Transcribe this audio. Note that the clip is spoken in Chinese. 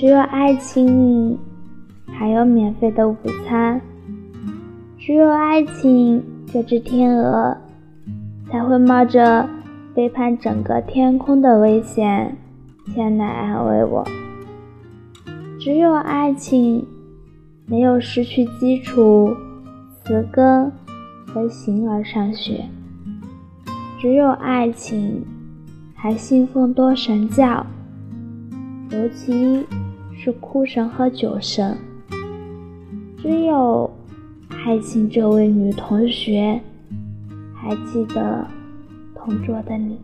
只有爱情里，还有免费的午餐。只有爱情，这只天鹅才会冒着背叛整个天空的危险前来安慰我。只有爱情，没有失去基础、词根和形而上学。只有爱情，还信奉多神教，尤其是哭神和酒神。只有爱情，这位女同学，还记得同桌的你。